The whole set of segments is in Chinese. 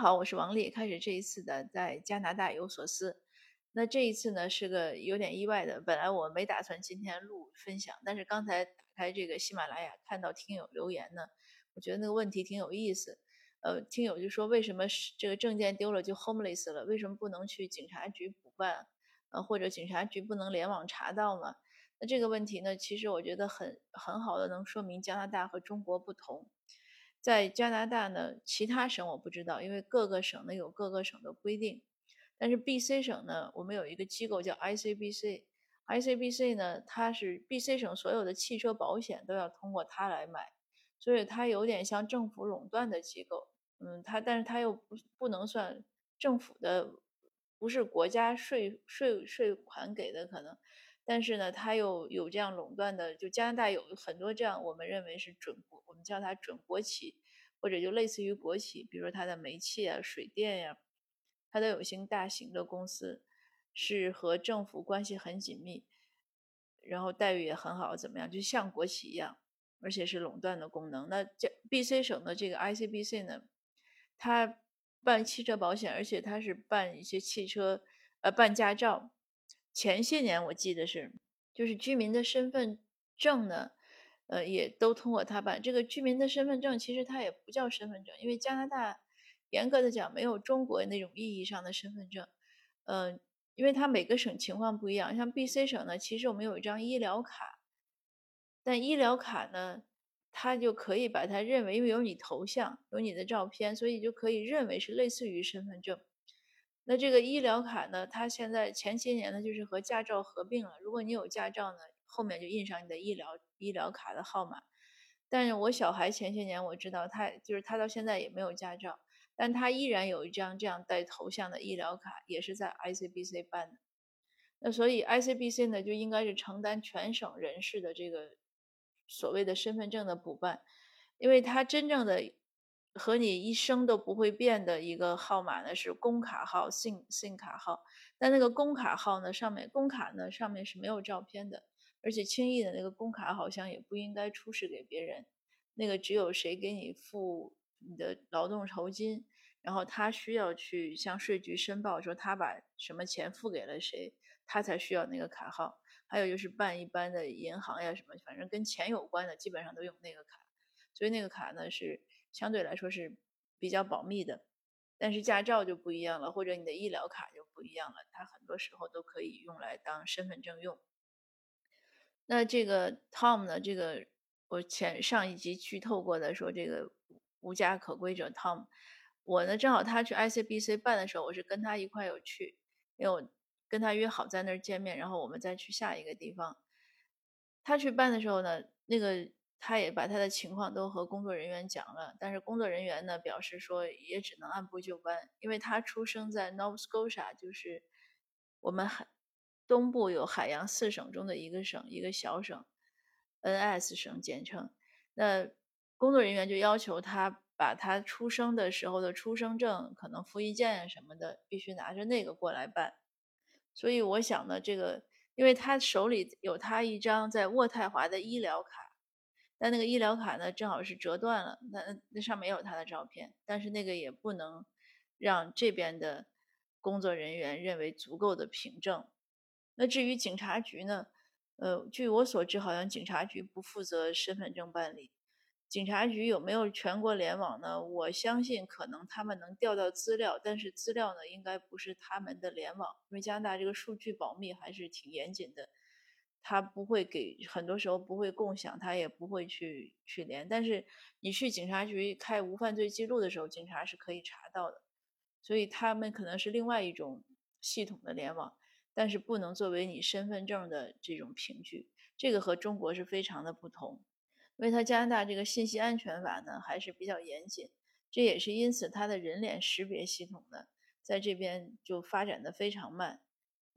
好，我是王丽。开始这一次的在加拿大有所思。那这一次呢是个有点意外的，本来我没打算今天录分享，但是刚才打开这个喜马拉雅看到听友留言呢，我觉得那个问题挺有意思。呃，听友就说为什么这个证件丢了就 homeless 了？为什么不能去警察局补办？呃，或者警察局不能联网查到吗？那这个问题呢，其实我觉得很很好的能说明加拿大和中国不同。在加拿大呢，其他省我不知道，因为各个省呢有各个省的规定。但是 B.C 省呢，我们有一个机构叫 I.C.B.C，I.C.B.C 呢，它是 B.C 省所有的汽车保险都要通过它来买，所以它有点像政府垄断的机构。嗯，它但是它又不不能算政府的，不是国家税税税款给的可能。但是呢，它又有这样垄断的，就加拿大有很多这样，我们认为是准国，我们叫它准国企，或者就类似于国企，比如说它的煤气啊、水电呀，它都有些大型的公司，是和政府关系很紧密，然后待遇也很好，怎么样，就像国企一样，而且是垄断的功能。那这 B.C 省的这个 I.C.B.C 呢，它办汽车保险，而且它是办一些汽车，呃，办驾照。前些年我记得是，就是居民的身份证呢，呃，也都通过他办。这个居民的身份证其实它也不叫身份证，因为加拿大严格的讲没有中国那种意义上的身份证。嗯，因为它每个省情况不一样。像 B.C 省呢，其实我们有一张医疗卡，但医疗卡呢，它就可以把它认为，因为有你头像，有你的照片，所以就可以认为是类似于身份证。那这个医疗卡呢？它现在前些年呢，就是和驾照合并了。如果你有驾照呢，后面就印上你的医疗医疗卡的号码。但是我小孩前些年我知道，他就是他到现在也没有驾照，但他依然有一张这样带头像的医疗卡，也是在 ICBC 办的。那所以 ICBC 呢，就应该是承担全省人士的这个所谓的身份证的补办，因为他真正的。和你一生都不会变的一个号码呢，是工卡号、信信卡号。但那个工卡号呢，上面工卡呢上面是没有照片的，而且轻易的那个工卡好像也不应该出示给别人。那个只有谁给你付你的劳动酬金，然后他需要去向税局申报说他把什么钱付给了谁，他才需要那个卡号。还有就是办一般的银行呀什么，反正跟钱有关的，基本上都用那个卡。所以那个卡呢是。相对来说是比较保密的，但是驾照就不一样了，或者你的医疗卡就不一样了，它很多时候都可以用来当身份证用。那这个 Tom 呢？这个我前上一集剧透过的，说这个无家可归者 Tom，我呢正好他去 ICBC 办的时候，我是跟他一块有去，因为我跟他约好在那儿见面，然后我们再去下一个地方。他去办的时候呢，那个。他也把他的情况都和工作人员讲了，但是工作人员呢表示说也只能按部就班，因为他出生在 Nova Scotia，就是我们海东部有海洋四省中的一个省，一个小省，NS 省简称。那工作人员就要求他把他出生的时候的出生证、可能复印件什么的，必须拿着那个过来办。所以我想呢，这个因为他手里有他一张在渥太华的医疗卡。但那个医疗卡呢，正好是折断了，那那上面也有他的照片，但是那个也不能让这边的工作人员认为足够的凭证。那至于警察局呢，呃，据我所知，好像警察局不负责身份证办理。警察局有没有全国联网呢？我相信可能他们能调到资料，但是资料呢，应该不是他们的联网，因为加拿大这个数据保密还是挺严谨的。他不会给，很多时候不会共享，他也不会去去连。但是你去警察局开无犯罪记录的时候，警察是可以查到的。所以他们可能是另外一种系统的联网，但是不能作为你身份证的这种凭据。这个和中国是非常的不同，因为它加拿大这个信息安全法呢还是比较严谨，这也是因此它的人脸识别系统呢在这边就发展的非常慢。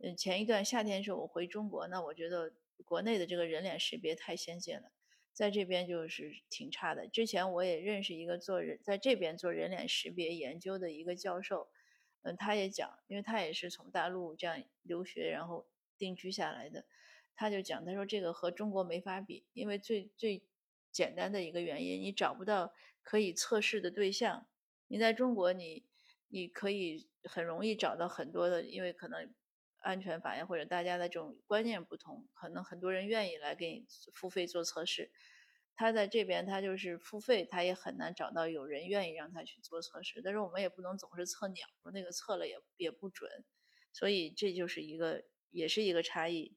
嗯，前一段夏天的时候我回中国，那我觉得国内的这个人脸识别太先进了，在这边就是挺差的。之前我也认识一个做人在这边做人脸识别研究的一个教授，嗯，他也讲，因为他也是从大陆这样留学然后定居下来的，他就讲，他说这个和中国没法比，因为最最简单的一个原因，你找不到可以测试的对象。你在中国，你你可以很容易找到很多的，因为可能安全反应或者大家的这种观念不同，可能很多人愿意来给你付费做测试。他在这边他就是付费，他也很难找到有人愿意让他去做测试。但是我们也不能总是测鸟，那个测了也也不准，所以这就是一个也是一个差异。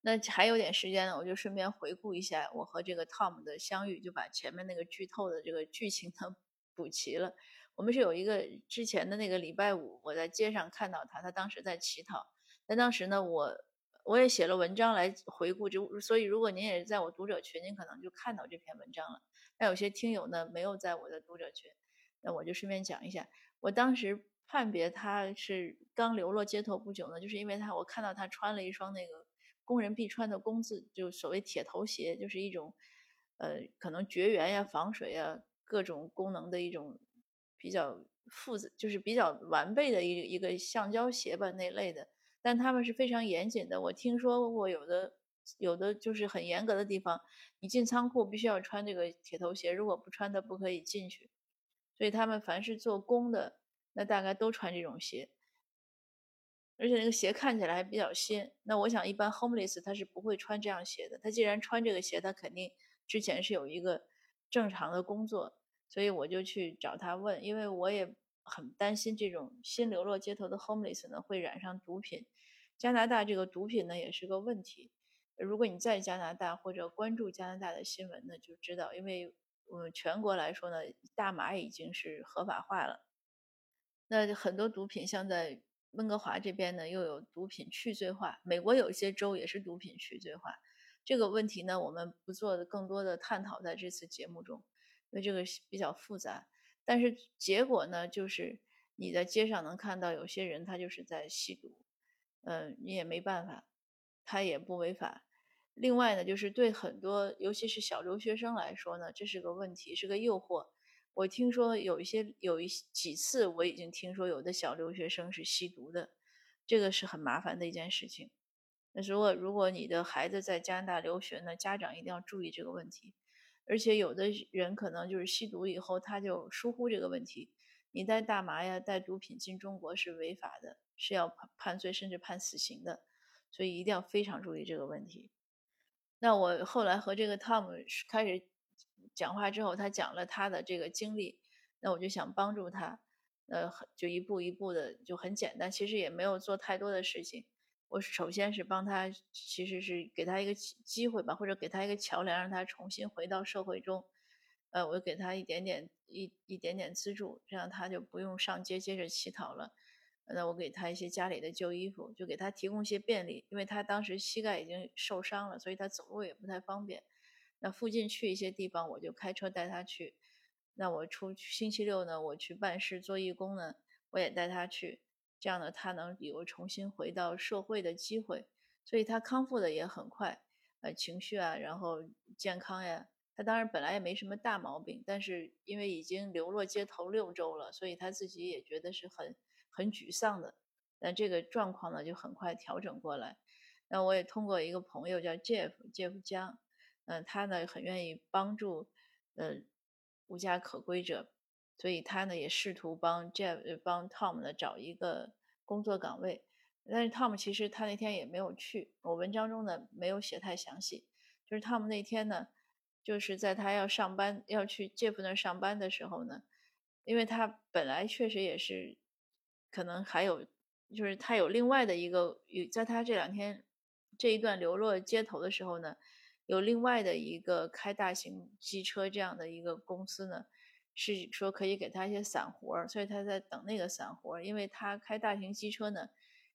那还有点时间呢，我就顺便回顾一下我和这个 Tom 的相遇，就把前面那个剧透的这个剧情呢补齐了。我们是有一个之前的那个礼拜五，我在街上看到他，他当时在乞讨。那当时呢，我我也写了文章来回顾，就所以如果您也是在我读者群，您可能就看到这篇文章了。但有些听友呢没有在我的读者群，那我就顺便讲一下，我当时判别他是刚流落街头不久呢，就是因为他我看到他穿了一双那个。工人必穿的工字，就所谓铁头鞋，就是一种，呃，可能绝缘呀、防水呀各种功能的一种比较复杂，就是比较完备的一一个橡胶鞋吧那类的。但他们是非常严谨的，我听说过有的有的就是很严格的地方，你进仓库必须要穿这个铁头鞋，如果不穿的不可以进去。所以他们凡是做工的，那大概都穿这种鞋。而且那个鞋看起来还比较新，那我想一般 homeless 他是不会穿这样鞋的。他既然穿这个鞋，他肯定之前是有一个正常的工作，所以我就去找他问，因为我也很担心这种新流落街头的 homeless 呢会染上毒品。加拿大这个毒品呢也是个问题。如果你在加拿大或者关注加拿大的新闻呢，就知道，因为我们全国来说呢，大麻已经是合法化了。那很多毒品像在温哥华这边呢，又有毒品去罪化。美国有一些州也是毒品去罪化。这个问题呢，我们不做更多的探讨在这次节目中，因为这个比较复杂。但是结果呢，就是你在街上能看到有些人他就是在吸毒，嗯，你也没办法，他也不违法。另外呢，就是对很多尤其是小留学生来说呢，这是个问题，是个诱惑。我听说有一些有一几次，我已经听说有的小留学生是吸毒的，这个是很麻烦的一件事情。那如果如果你的孩子在加拿大留学呢，家长一定要注意这个问题。而且有的人可能就是吸毒以后，他就疏忽这个问题。你带大麻呀、带毒品进中国是违法的，是要判判罪甚至判死刑的。所以一定要非常注意这个问题。那我后来和这个 Tom 开始。讲话之后，他讲了他的这个经历，那我就想帮助他，呃，就一步一步的，就很简单，其实也没有做太多的事情。我首先是帮他，其实是给他一个机会吧，或者给他一个桥梁，让他重新回到社会中。呃，我给他一点点一一点点资助，这样他就不用上街接着乞讨了。那我给他一些家里的旧衣服，就给他提供一些便利，因为他当时膝盖已经受伤了，所以他走路也不太方便。那附近去一些地方，我就开车带他去。那我出星期六呢，我去办事做义工呢，我也带他去。这样呢，他能有重新回到社会的机会，所以他康复的也很快。呃，情绪啊，然后健康呀，他当然本来也没什么大毛病，但是因为已经流落街头六周了，所以他自己也觉得是很很沮丧的。但这个状况呢，就很快调整过来。那我也通过一个朋友叫 Jeff，Jeff 江。嗯，他呢很愿意帮助，呃，无家可归者，所以他呢也试图帮 Jeff 帮 Tom 呢找一个工作岗位。但是 Tom 其实他那天也没有去，我文章中呢没有写太详细。就是 Tom 那天呢，就是在他要上班要去 Jeff 那儿上班的时候呢，因为他本来确实也是，可能还有就是他有另外的一个，在他这两天这一段流落街头的时候呢。有另外的一个开大型机车这样的一个公司呢，是说可以给他一些散活，所以他在等那个散活。因为他开大型机车呢，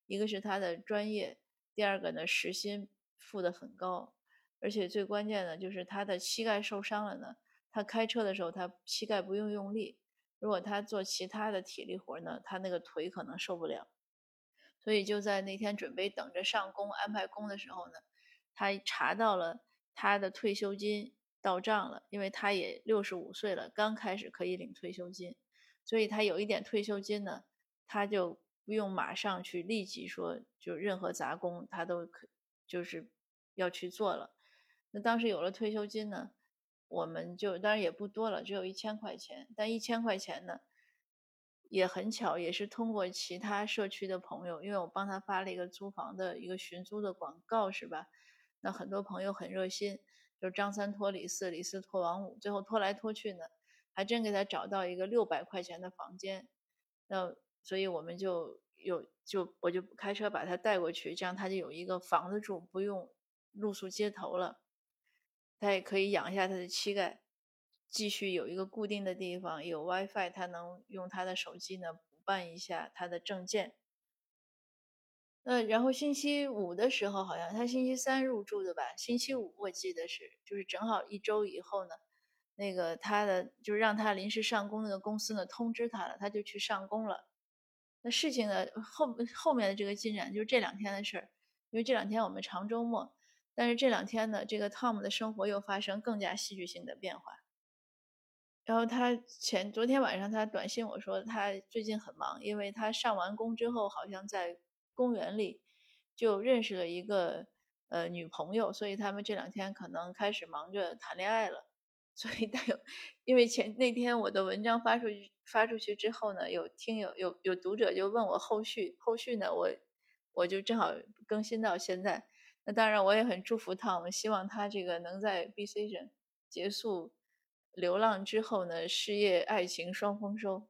一个是他的专业，第二个呢时薪付的很高，而且最关键的就是他的膝盖受伤了呢。他开车的时候他膝盖不用用力，如果他做其他的体力活呢，他那个腿可能受不了。所以就在那天准备等着上工安排工的时候呢，他查到了。他的退休金到账了，因为他也六十五岁了，刚开始可以领退休金，所以他有一点退休金呢，他就不用马上去立即说就任何杂工他都可就是要去做了。那当时有了退休金呢，我们就当然也不多了，只有一千块钱，但一千块钱呢，也很巧，也是通过其他社区的朋友，因为我帮他发了一个租房的一个寻租的广告，是吧？那很多朋友很热心，就张三托李四，李四托王五，最后拖来拖去呢，还真给他找到一个六百块钱的房间。那所以我们就有就我就开车把他带过去，这样他就有一个房子住，不用露宿街头了。他也可以养一下他的膝盖。继续有一个固定的地方，有 WiFi，他能用他的手机呢补办一下他的证件。呃，然后星期五的时候，好像他星期三入住的吧？星期五我记得是，就是正好一周以后呢，那个他的就是让他临时上工那个公司呢通知他了，他就去上工了。那事情呢后后面的这个进展就是这两天的事儿，因为这两天我们长周末，但是这两天呢，这个 Tom 的生活又发生更加戏剧性的变化。然后他前昨天晚上他短信我说他最近很忙，因为他上完工之后好像在公园里就认识了一个呃女朋友，所以他们这两天可能开始忙着谈恋爱了。所以带有，因为前那天我的文章发出去发出去之后呢，有听友有有读者就问我后续，后续呢我我就正好更新到现在。那当然我也很祝福他，我们希望他这个能在 BC 省结束。流浪之后呢，事业爱情双丰收。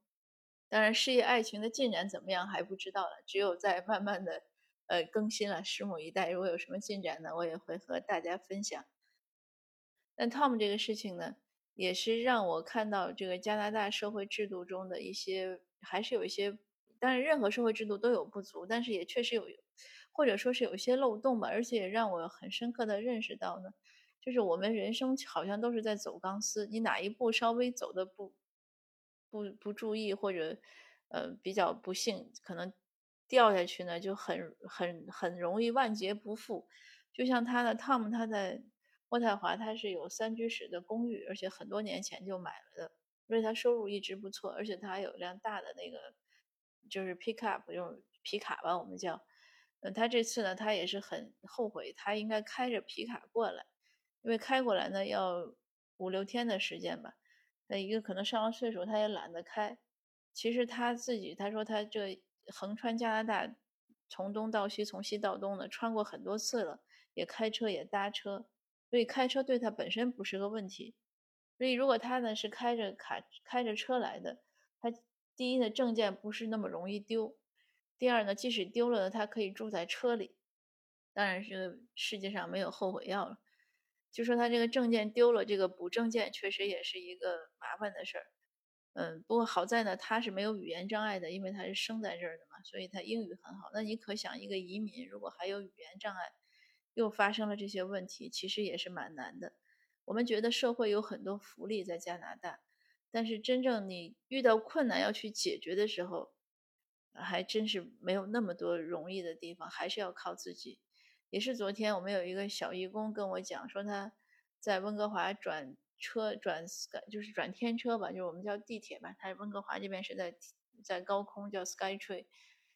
当然，事业爱情的进展怎么样还不知道了，只有在慢慢的呃更新了，拭目以待。如果有什么进展呢，我也会和大家分享。但 Tom 这个事情呢，也是让我看到这个加拿大社会制度中的一些，还是有一些，当然任何社会制度都有不足，但是也确实有，或者说是有一些漏洞吧。而且也让我很深刻的认识到呢。就是我们人生好像都是在走钢丝，你哪一步稍微走的不不不注意，或者呃比较不幸，可能掉下去呢，就很很很容易万劫不复。就像他的 Tom，他在渥太华，他是有三居室的公寓，而且很多年前就买了的，所以他收入一直不错，而且他还有辆大的那个就是 pickup，就是皮卡吧，我们叫。呃，他这次呢，他也是很后悔，他应该开着皮卡过来。因为开过来呢要五六天的时间吧，那一个可能上了岁数，他也懒得开。其实他自己他说他这横穿加拿大，从东到西，从西到东的穿过很多次了，也开车也搭车，所以开车对他本身不是个问题。所以如果他呢是开着卡开着车来的，他第一呢证件不是那么容易丢，第二呢即使丢了，他可以住在车里。当然是世界上没有后悔药了。就说他这个证件丢了，这个补证件确实也是一个麻烦的事儿。嗯，不过好在呢，他是没有语言障碍的，因为他是生在这儿的嘛，所以他英语很好。那你可想，一个移民如果还有语言障碍，又发生了这些问题，其实也是蛮难的。我们觉得社会有很多福利在加拿大，但是真正你遇到困难要去解决的时候，还真是没有那么多容易的地方，还是要靠自己。也是昨天，我们有一个小义工跟我讲说，他在温哥华转车转就是转天车吧，就是我们叫地铁吧。他温哥华这边是在在高空叫 SkyTrain，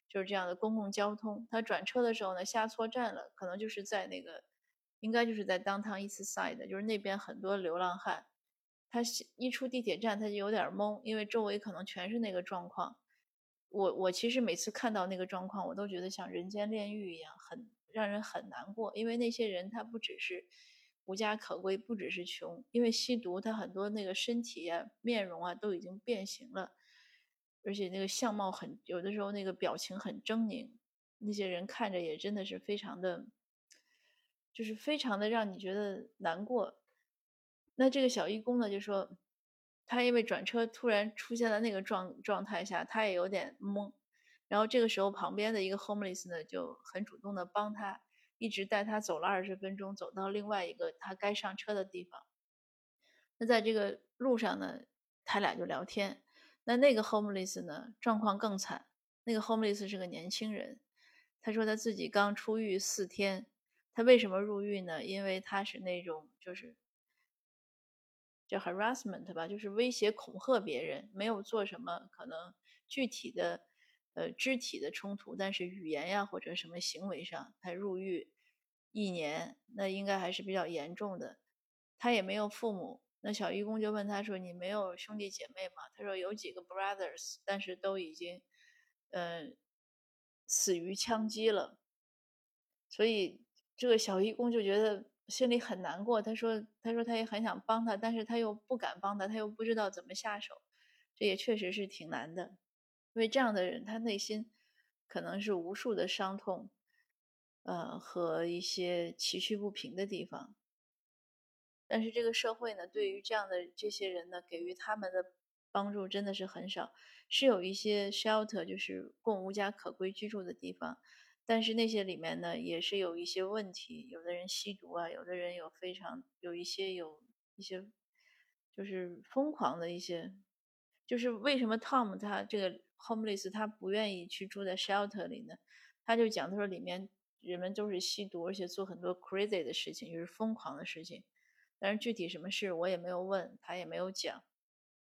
就是这样的公共交通。他转车的时候呢，下错站了，可能就是在那个应该就是在 Downtown East Side，就是那边很多流浪汉。他一出地铁站，他就有点懵，因为周围可能全是那个状况。我我其实每次看到那个状况，我都觉得像人间炼狱一样，很。让人很难过，因为那些人他不只是无家可归，不只是穷，因为吸毒，他很多那个身体啊、面容啊都已经变形了，而且那个相貌很，有的时候那个表情很狰狞，那些人看着也真的是非常的，就是非常的让你觉得难过。那这个小义工呢，就说他因为转车突然出现了那个状状态下，他也有点懵。然后这个时候，旁边的一个 homeless 呢就很主动的帮他，一直带他走了二十分钟，走到另外一个他该上车的地方。那在这个路上呢，他俩就聊天。那那个 homeless 呢，状况更惨。那个 homeless 是个年轻人，他说他自己刚出狱四天。他为什么入狱呢？因为他是那种就是叫 harassment 吧，就是威胁恐吓别人，没有做什么可能具体的。呃，肢体的冲突，但是语言呀或者什么行为上，他入狱一年，那应该还是比较严重的。他也没有父母，那小义工就问他说：“你没有兄弟姐妹吗？”他说：“有几个 brothers，但是都已经，嗯，死于枪击了。”所以这个小义工就觉得心里很难过。他说：“他说他也很想帮他，但是他又不敢帮他，他又不知道怎么下手。这也确实是挺难的，因为这样的人他内心可能是无数的伤痛，呃，和一些崎岖不平的地方。”但是这个社会呢，对于这样的这些人呢，给予他们的帮助真的是很少。是有一些 shelter，就是供无家可归居住的地方，但是那些里面呢，也是有一些问题。有的人吸毒啊，有的人有非常有一些有一些就是疯狂的一些。就是为什么 Tom 他这个 homeless 他不愿意去住在 shelter 里呢？他就讲他说里面人们都是吸毒，而且做很多 crazy 的事情，就是疯狂的事情。但是具体什么事我也没有问他，也没有讲。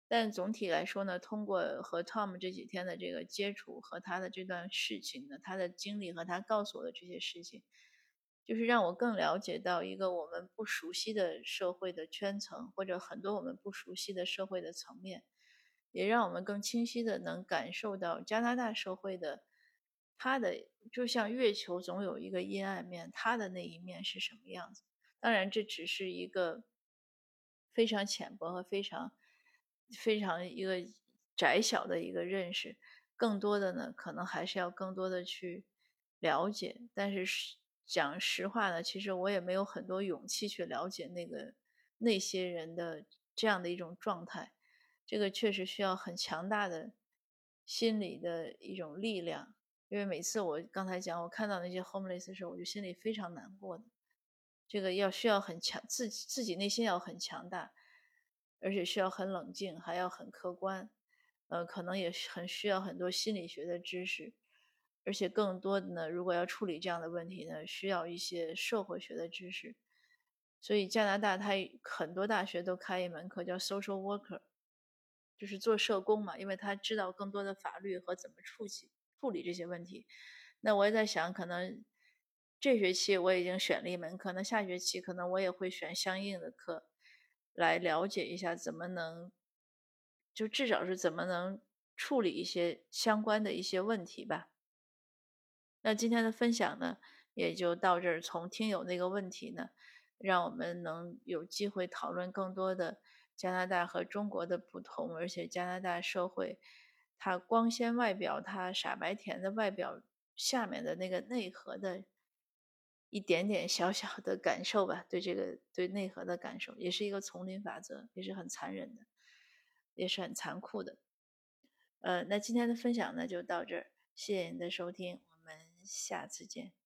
但总体来说呢，通过和 Tom 这几天的这个接触和他的这段事情呢，他的经历和他告诉我的这些事情，就是让我更了解到一个我们不熟悉的社会的圈层，或者很多我们不熟悉的社会的层面，也让我们更清晰的能感受到加拿大社会的它的就像月球总有一个阴暗面，它的那一面是什么样子。当然，这只是一个非常浅薄和非常、非常一个窄小的一个认识。更多的呢，可能还是要更多的去了解。但是讲实话呢，其实我也没有很多勇气去了解那个那些人的这样的一种状态。这个确实需要很强大的心理的一种力量。因为每次我刚才讲，我看到那些 homeless 的时候，我就心里非常难过的。这个要需要很强，自己自己内心要很强大，而且需要很冷静，还要很客观，呃，可能也很需要很多心理学的知识，而且更多的呢，如果要处理这样的问题呢，需要一些社会学的知识。所以加拿大它很多大学都开一门课叫 social worker，就是做社工嘛，因为他知道更多的法律和怎么处理处理这些问题。那我也在想，可能。这学期我已经选了一门课，那下学期可能我也会选相应的课，来了解一下怎么能，就至少是怎么能处理一些相关的一些问题吧。那今天的分享呢，也就到这儿。从听友那个问题呢，让我们能有机会讨论更多的加拿大和中国的不同，而且加拿大社会它光鲜外表、它傻白甜的外表下面的那个内核的。一点点小小的感受吧，对这个对内核的感受，也是一个丛林法则，也是很残忍的，也是很残酷的。呃，那今天的分享呢就到这儿，谢谢您的收听，我们下次见。